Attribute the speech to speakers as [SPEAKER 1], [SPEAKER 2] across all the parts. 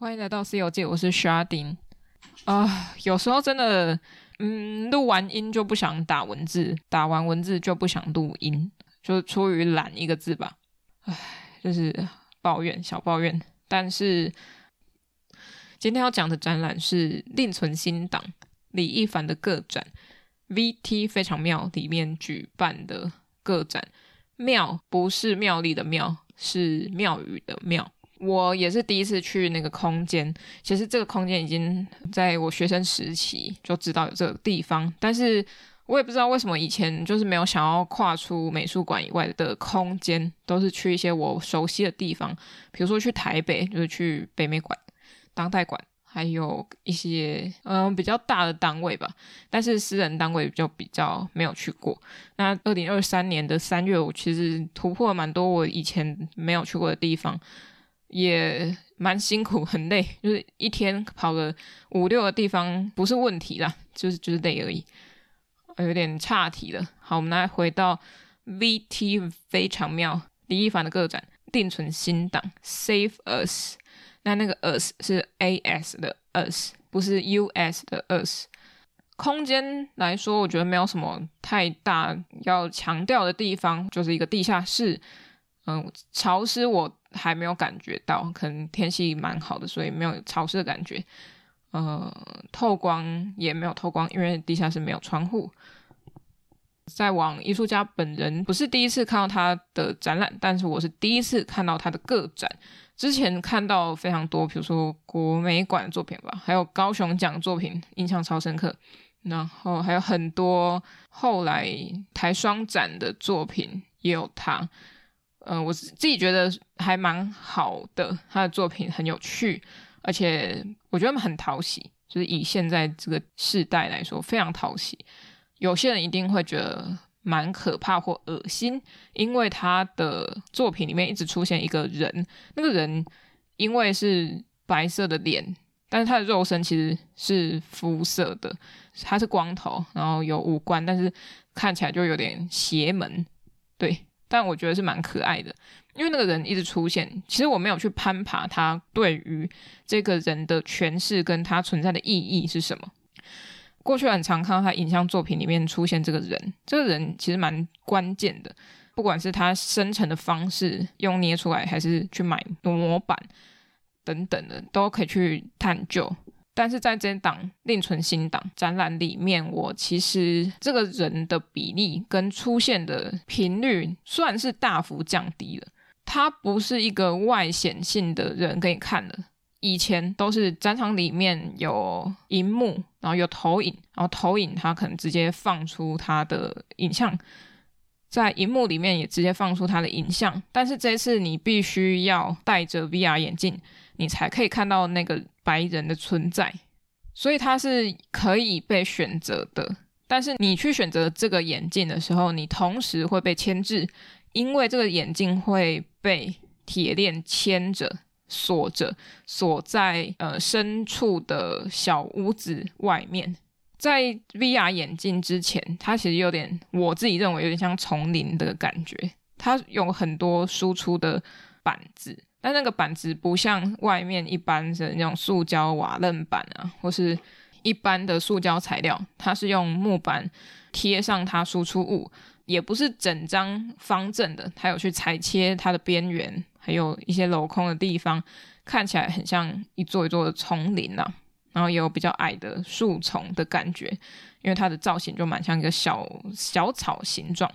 [SPEAKER 1] 欢迎来到西游记，我是 Sharding 啊、有时候真的，嗯，录完音就不想打文字，打完文字就不想录音，就出于懒一个字吧。唉，就是抱怨，小抱怨。但是今天要讲的展览是另存新档李亦凡的个展，VT 非常妙里面举办的个展。妙不是妙丽的妙，是庙宇的庙。我也是第一次去那个空间，其实这个空间已经在我学生时期就知道有这个地方，但是我也不知道为什么以前就是没有想要跨出美术馆以外的空间，都是去一些我熟悉的地方，比如说去台北就是去北美馆、当代馆，还有一些嗯比较大的单位吧，但是私人单位就比较没有去过。那二零二三年的三月，我其实突破了蛮多我以前没有去过的地方。也蛮辛苦，很累，就是一天跑个五六个地方不是问题啦，就是就是累而已，有点岔题了。好，我们来回到 VT 非常妙李亦凡的个展，定存新档 Save Us，那那个 Us 是 AS 的 Us，不是 US 的 Us。空间来说，我觉得没有什么太大要强调的地方，就是一个地下室。嗯，潮湿我还没有感觉到，可能天气蛮好的，所以没有潮湿的感觉。呃，透光也没有透光，因为地下室没有窗户。再往艺术家本人，不是第一次看到他的展览，但是我是第一次看到他的个展。之前看到非常多，比如说国美馆的作品吧，还有高雄奖作品，印象超深刻。然后还有很多后来台双展的作品也有他。嗯、呃，我自己觉得还蛮好的，他的作品很有趣，而且我觉得很讨喜，就是以现在这个世代来说，非常讨喜。有些人一定会觉得蛮可怕或恶心，因为他的作品里面一直出现一个人，那个人因为是白色的脸，但是他的肉身其实是肤色的，他是光头，然后有五官，但是看起来就有点邪门，对。但我觉得是蛮可爱的，因为那个人一直出现。其实我没有去攀爬他对于这个人的诠释，跟他存在的意义是什么。过去很常看到他影像作品里面出现这个人，这个人其实蛮关键的，不管是他生成的方式，用捏出来，还是去买模板等等的，都可以去探究。但是在这档另存新档展览里面，我其实这个人的比例跟出现的频率算是大幅降低了。他不是一个外显性的人给你看的，以前都是展场里面有荧幕，然后有投影，然后投影他可能直接放出他的影像，在荧幕里面也直接放出他的影像。但是这次你必须要戴着 VR 眼镜。你才可以看到那个白人的存在，所以它是可以被选择的。但是你去选择这个眼镜的时候，你同时会被牵制，因为这个眼镜会被铁链牵着、锁着，锁在呃深处的小屋子外面。在 VR 眼镜之前，它其实有点，我自己认为有点像丛林的感觉，它有很多输出的板子。但那个板子不像外面一般的那种塑胶瓦楞板啊，或是一般的塑胶材料，它是用木板贴上它输出物，也不是整张方正的，它有去裁切它的边缘，还有一些镂空的地方，看起来很像一座一座的丛林啊，然后也有比较矮的树丛的感觉，因为它的造型就蛮像一个小小草形状。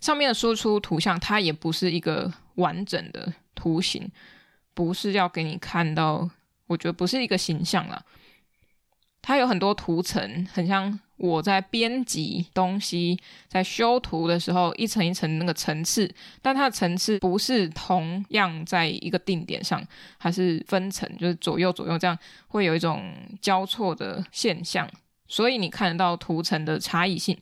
[SPEAKER 1] 上面的输出图像，它也不是一个完整的图形，不是要给你看到，我觉得不是一个形象啦。它有很多图层，很像我在编辑东西，在修图的时候，一层一层那个层次，但它的层次不是同样在一个定点上，还是分层，就是左右左右这样，会有一种交错的现象，所以你看得到图层的差异性。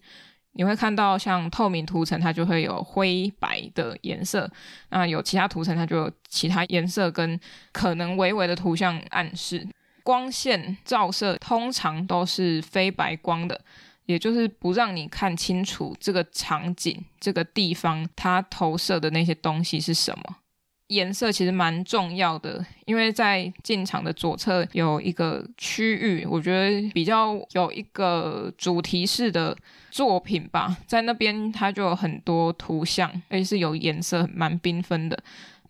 [SPEAKER 1] 你会看到像透明涂层，它就会有灰白的颜色；那有其他涂层，它就有其他颜色跟可能微微的图像暗示。光线照射通常都是非白光的，也就是不让你看清楚这个场景、这个地方它投射的那些东西是什么。颜色其实蛮重要的，因为在进场的左侧有一个区域，我觉得比较有一个主题式的作品吧，在那边它就有很多图像，而且是有颜色，蛮缤纷的。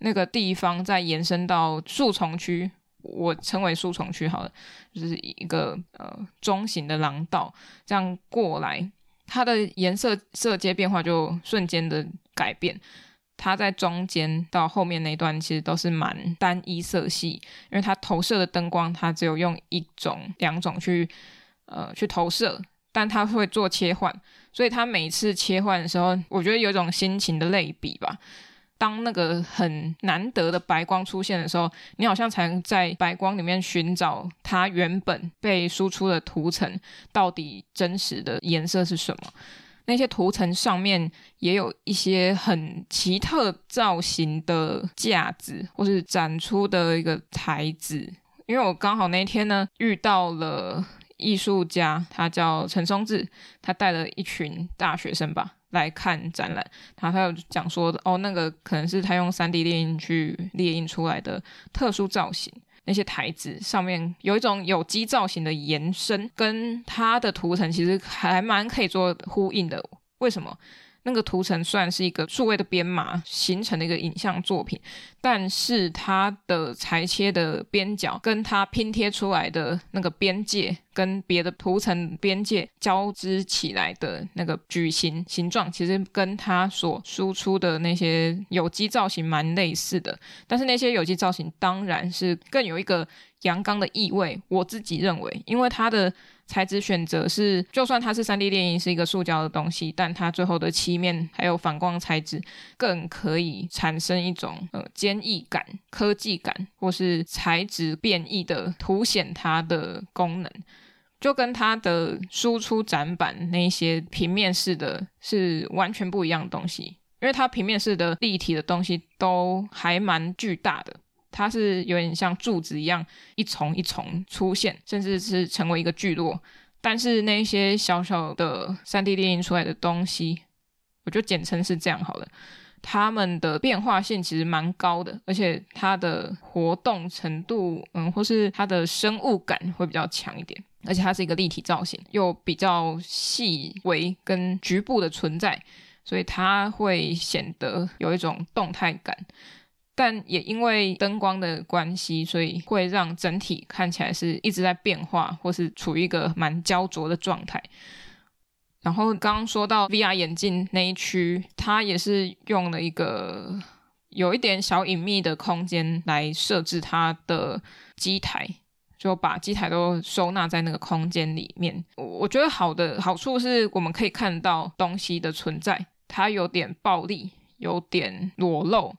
[SPEAKER 1] 那个地方再延伸到树丛区，我称为树丛区好了，就是一个呃中型的廊道，这样过来，它的颜色色阶变化就瞬间的改变。它在中间到后面那段其实都是蛮单一色系，因为它投射的灯光它只有用一种、两种去呃去投射，但它会做切换，所以它每次切换的时候，我觉得有一种心情的类比吧。当那个很难得的白光出现的时候，你好像才能在白光里面寻找它原本被输出的图层到底真实的颜色是什么。那些图层上面也有一些很奇特造型的架子，或是展出的一个台子。因为我刚好那天呢遇到了艺术家，他叫陈松志，他带了一群大学生吧来看展览。然后他有讲说，哦，那个可能是他用 3D 列印去列印出来的特殊造型。那些台子上面有一种有机造型的延伸，跟它的涂层其实还蛮可以做呼应的。为什么？那个图层算是一个数位的编码形成的一个影像作品，但是它的裁切的边角跟它拼贴出来的那个边界，跟别的图层边界交织起来的那个矩形形状，其实跟它所输出的那些有机造型蛮类似的。但是那些有机造型当然是更有一个阳刚的意味，我自己认为，因为它的。材质选择是，就算它是 3D 电影是一个塑胶的东西，但它最后的漆面还有反光材质，更可以产生一种呃坚毅感、科技感，或是材质变异的凸显它的功能，就跟它的输出展板那些平面式的是完全不一样的东西，因为它平面式的立体的东西都还蛮巨大的。它是有点像柱子一样，一重一重出现，甚至是成为一个聚落。但是那些小小的 3D 列印出来的东西，我就简称是这样好了。它们的变化性其实蛮高的，而且它的活动程度，嗯，或是它的生物感会比较强一点。而且它是一个立体造型，又比较细微跟局部的存在，所以它会显得有一种动态感。但也因为灯光的关系，所以会让整体看起来是一直在变化，或是处于一个蛮焦灼的状态。然后刚刚说到 VR 眼镜那一区，它也是用了一个有一点小隐秘的空间来设置它的机台，就把机台都收纳在那个空间里面。我觉得好的好处是我们可以看到东西的存在，它有点暴力，有点裸露。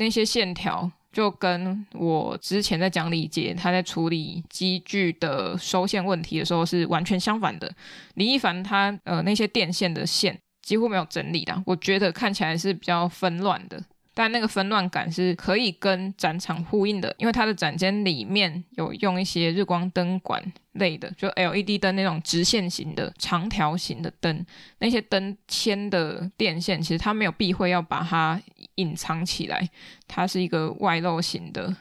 [SPEAKER 1] 那些线条就跟我之前在讲李杰他在处理机具的收线问题的时候是完全相反的。李一凡他呃那些电线的线几乎没有整理的，我觉得看起来是比较纷乱的。但那个纷乱感是可以跟展场呼应的，因为它的展间里面有用一些日光灯管类的，就 LED 灯那种直线型的长条形的灯，那些灯牵的电线其实它没有避讳要把它隐藏起来，它是一个外露型的，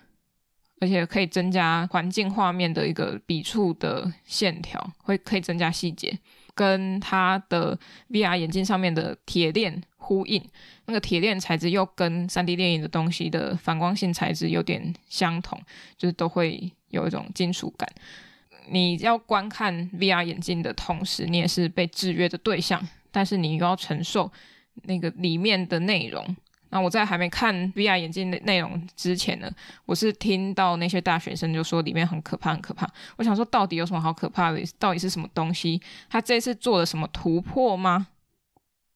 [SPEAKER 1] 而且可以增加环境画面的一个笔触的线条，会可以增加细节，跟它的 VR 眼镜上面的铁链。呼应那个铁链材质又跟 3D 电影的东西的反光性材质有点相同，就是都会有一种金属感。你要观看 VR 眼镜的同时，你也是被制约的对象，但是你又要承受那个里面的内容。那我在还没看 VR 眼镜的内容之前呢，我是听到那些大学生就说里面很可怕，很可怕。我想说，到底有什么好可怕的？到底是什么东西？他这次做了什么突破吗？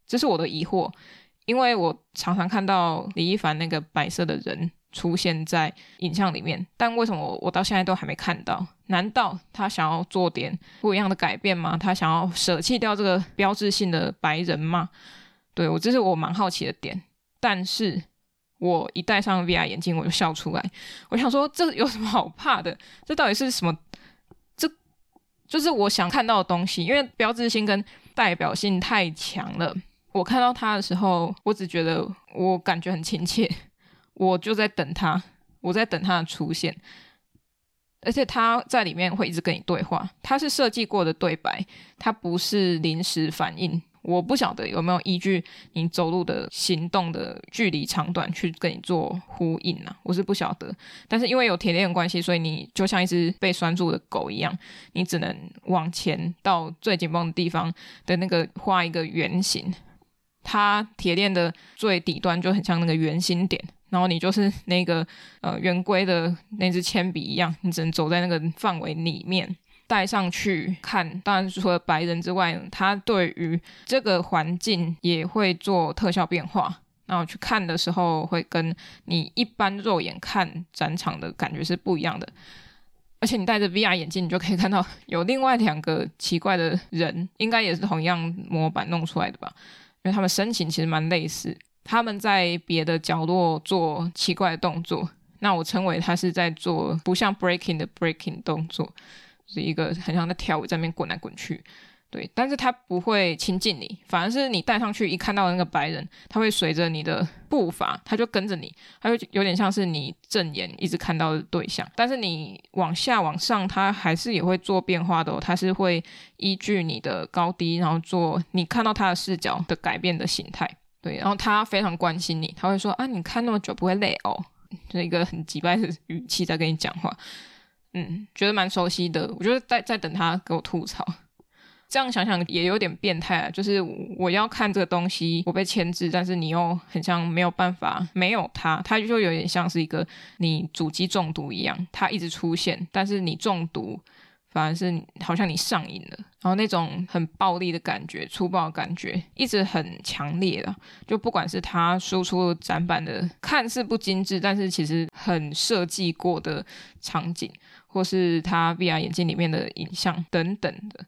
[SPEAKER 1] 这是我的疑惑，因为我常常看到李一凡那个白色的人出现在影像里面，但为什么我我到现在都还没看到？难道他想要做点不一样的改变吗？他想要舍弃掉这个标志性的白人吗？对，我这是我蛮好奇的点。但是我一戴上 VR 眼镜，我就笑出来。我想说，这有什么好怕的？这到底是什么？这就是我想看到的东西，因为标志性跟代表性太强了。我看到他的时候，我只觉得我感觉很亲切，我就在等他，我在等他的出现。而且他在里面会一直跟你对话，他是设计过的对白，他不是临时反应。我不晓得有没有依据你走路的行动的距离长短去跟你做呼应呢、啊？我是不晓得。但是因为有铁链关系，所以你就像一只被拴住的狗一样，你只能往前到最紧绷的地方的那个画一个圆形。它铁链的最底端就很像那个圆心点。然后你就是那个呃圆规的那支铅笔一样，你只能走在那个范围里面，戴上去看。当然除了白人之外，他对于这个环境也会做特效变化。然后去看的时候，会跟你一般肉眼看展场的感觉是不一样的。而且你戴着 VR 眼镜，你就可以看到有另外两个奇怪的人，应该也是同样模板弄出来的吧？因为他们身形其实蛮类似。他们在别的角落做奇怪的动作，那我称为他是在做不像 breaking 的 breaking 动作，是一个很像在跳舞，在那边滚来滚去。对，但是他不会亲近你，反而是你戴上去一看到那个白人，他会随着你的步伐，他就跟着你，他就有点像是你正眼一直看到的对象。但是你往下往上，他还是也会做变化的哦，他是会依据你的高低，然后做你看到他的视角的改变的形态。对，然后他非常关心你，他会说啊，你看那么久不会累哦，就是一个很急掰的语气在跟你讲话，嗯，觉得蛮熟悉的。我就是在在等他给我吐槽，这样想想也有点变态啊。就是我要看这个东西，我被牵制，但是你又很像没有办法，没有他，他就有点像是一个你主机中毒一样，他一直出现，但是你中毒。反而是好像你上瘾了，然后那种很暴力的感觉、粗暴的感觉一直很强烈了。就不管是他输出展板的看似不精致，但是其实很设计过的场景，或是他 VR 眼镜里面的影像等等的，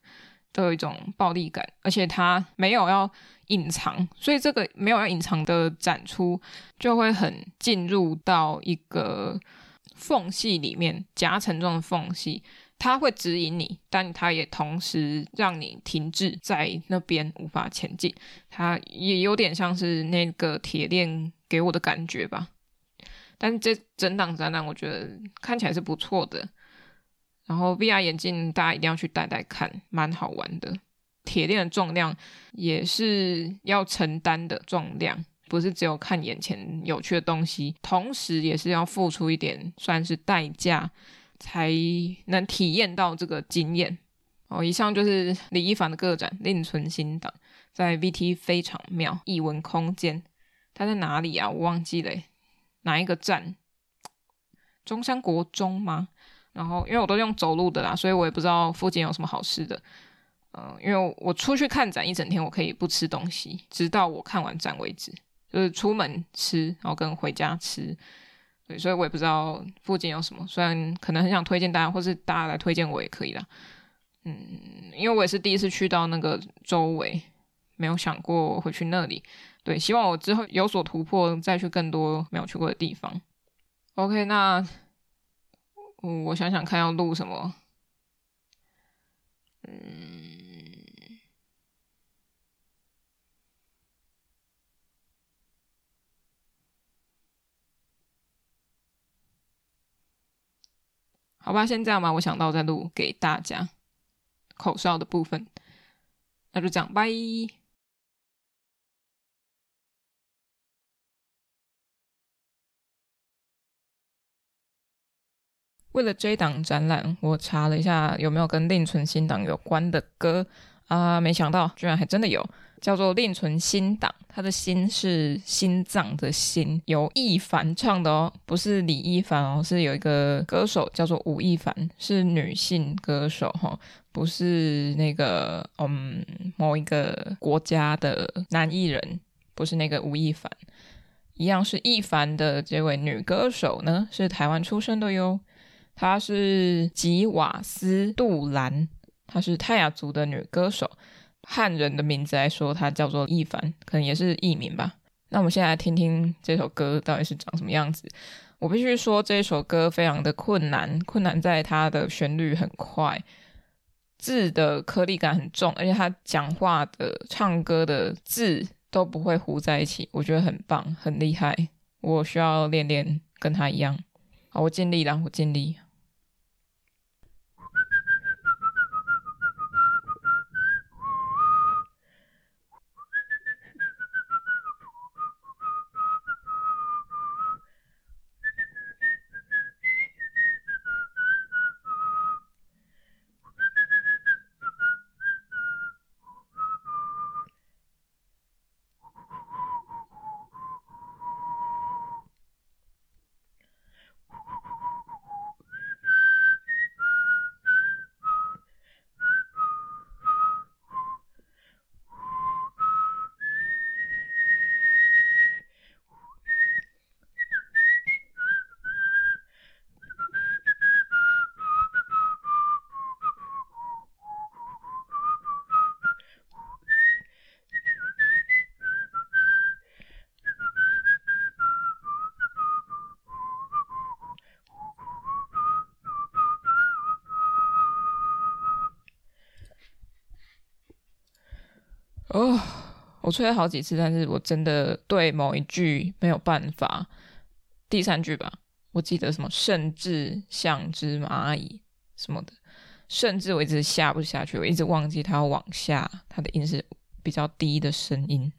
[SPEAKER 1] 都有一种暴力感。而且他没有要隐藏，所以这个没有要隐藏的展出就会很进入到一个缝隙里面，夹层状的缝隙。它会指引你，但它也同时让你停滞在那边无法前进。它也有点像是那个铁链给我的感觉吧。但这整档展览，我觉得看起来是不错的。然后 VR 眼镜大家一定要去戴戴看，蛮好玩的。铁链的重量也是要承担的重量，不是只有看眼前有趣的东西，同时也是要付出一点算是代价。才能体验到这个经验哦。以上就是李一凡的个展《另存新档》，在 VT 非常妙艺文空间。它在哪里啊？我忘记了，哪一个站？中山国中吗？然后因为我都用走路的啦，所以我也不知道附近有什么好吃的。嗯、因为我出去看展一整天，我可以不吃东西，直到我看完展为止，就是出门吃，然后跟回家吃。对，所以我也不知道附近有什么，虽然可能很想推荐大家，或是大家来推荐我也可以啦。嗯，因为我也是第一次去到那个周围，没有想过会去那里。对，希望我之后有所突破，再去更多没有去过的地方。OK，那我想想看要录什么。嗯。好吧，先这样吧。我想到再录给大家口哨的部分，那就这样，拜。为了这档展览，我查了一下有没有跟另存新档有关的歌啊，没想到居然还真的有。叫做另存新档，他的心是心脏的心，由亦凡唱的哦，不是李一凡哦，是有一个歌手叫做吴亦凡，是女性歌手哈、哦，不是那个嗯某一个国家的男艺人，不是那个吴亦凡，一样是亦凡的这位女歌手呢，是台湾出生的哟，她是吉瓦斯杜兰，她是泰雅族的女歌手。汉人的名字来说，她叫做一凡，可能也是艺名吧。那我们现在来听听这首歌到底是长什么样子。我必须说，这首歌非常的困难，困难在它的旋律很快，字的颗粒感很重，而且他讲话的、唱歌的字都不会糊在一起，我觉得很棒，很厉害。我需要练练跟他一样。好，我尽力了，我尽力。哦，我吹了好几次，但是我真的对某一句没有办法。第三句吧，我记得什么，甚至像只蚂蚁什么的，甚至我一直下不下去，我一直忘记它要往下，它的音是比较低的声音。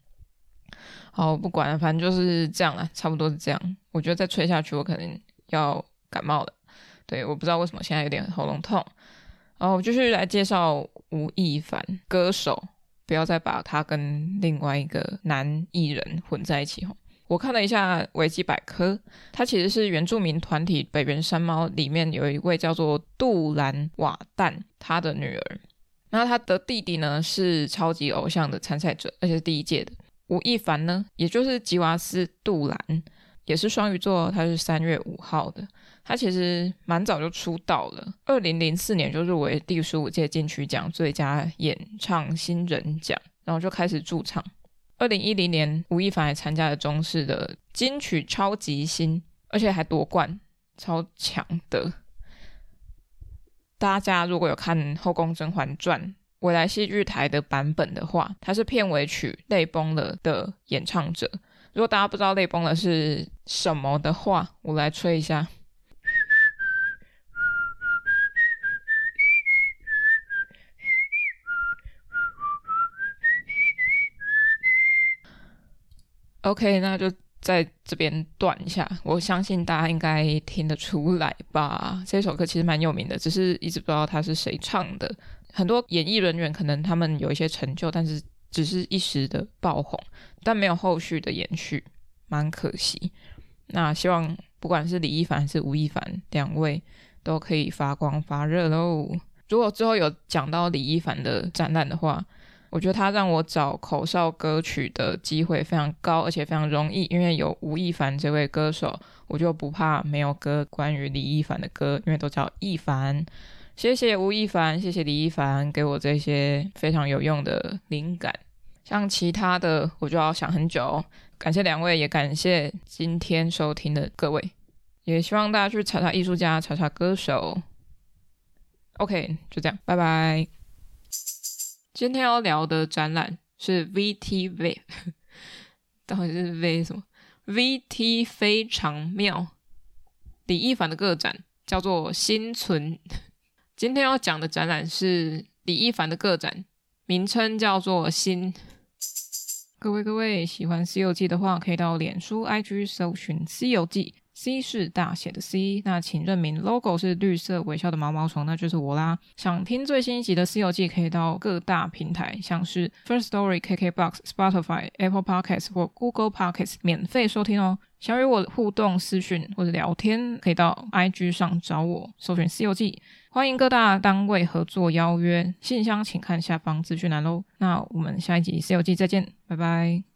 [SPEAKER 1] 好，不管了，反正就是这样了，差不多是这样。我觉得再吹下去，我可能要感冒了。对，我不知道为什么现在有点喉咙痛。然后我继续来介绍吴亦凡歌手。不要再把他跟另外一个男艺人混在一起吼。我看了一下维基百科，他其实是原住民团体北原山猫里面有一位叫做杜兰瓦旦，他的女儿。那他的弟弟呢是超级偶像的参赛者，而且是第一届的。吴亦凡呢，也就是吉瓦斯杜兰，也是双鱼座，他是三月五号的。他其实蛮早就出道了，二零零四年就入围第十五届金曲奖最佳演唱新人奖，然后就开始驻唱。二零一零年，吴亦凡还参加了中视的金曲超级星，而且还夺冠，超强的。大家如果有看《后宫甄嬛传》未来戏剧台的版本的话，他是片尾曲《泪崩了》的演唱者。如果大家不知道《泪崩了》是什么的话，我来吹一下。OK，那就在这边断一下。我相信大家应该听得出来吧？这首歌其实蛮有名的，只是一直不知道他是谁唱的。很多演艺人员可能他们有一些成就，但是只是一时的爆红，但没有后续的延续，蛮可惜。那希望不管是李一凡还是吴亦凡两位都可以发光发热喽。如果之后有讲到李一凡的展览的话，我觉得他让我找口哨歌曲的机会非常高，而且非常容易，因为有吴亦凡这位歌手，我就不怕没有歌关于李一凡的歌，因为都叫亦凡。谢谢吴亦凡，谢谢李一凡给我这些非常有用的灵感。像其他的，我就要想很久。感谢两位，也感谢今天收听的各位，也希望大家去查查艺术家，查查歌手。OK，就这样，拜拜。今天要聊的展览是 VTV，到底是 V 什么？VT 非常妙，李一凡的个展叫做心存。今天要讲的展览是李一凡的个展，名称叫做心。各位各位喜欢《西游记》的话，可以到脸书、IG 搜寻《西游记》。C 是大写的 C，那请认明 logo 是绿色微笑的毛毛虫，那就是我啦。想听最新一集的《西游记》，可以到各大平台，像是 First Story、KKBox、Spotify、Apple Podcasts 或 Google Podcasts 免费收听哦。想与我互动私讯或者聊天，可以到 IG 上找我，搜寻《西游记》。欢迎各大单位合作邀约，信箱请看下方资讯栏喽。那我们下一集《C 游记》再见，拜拜。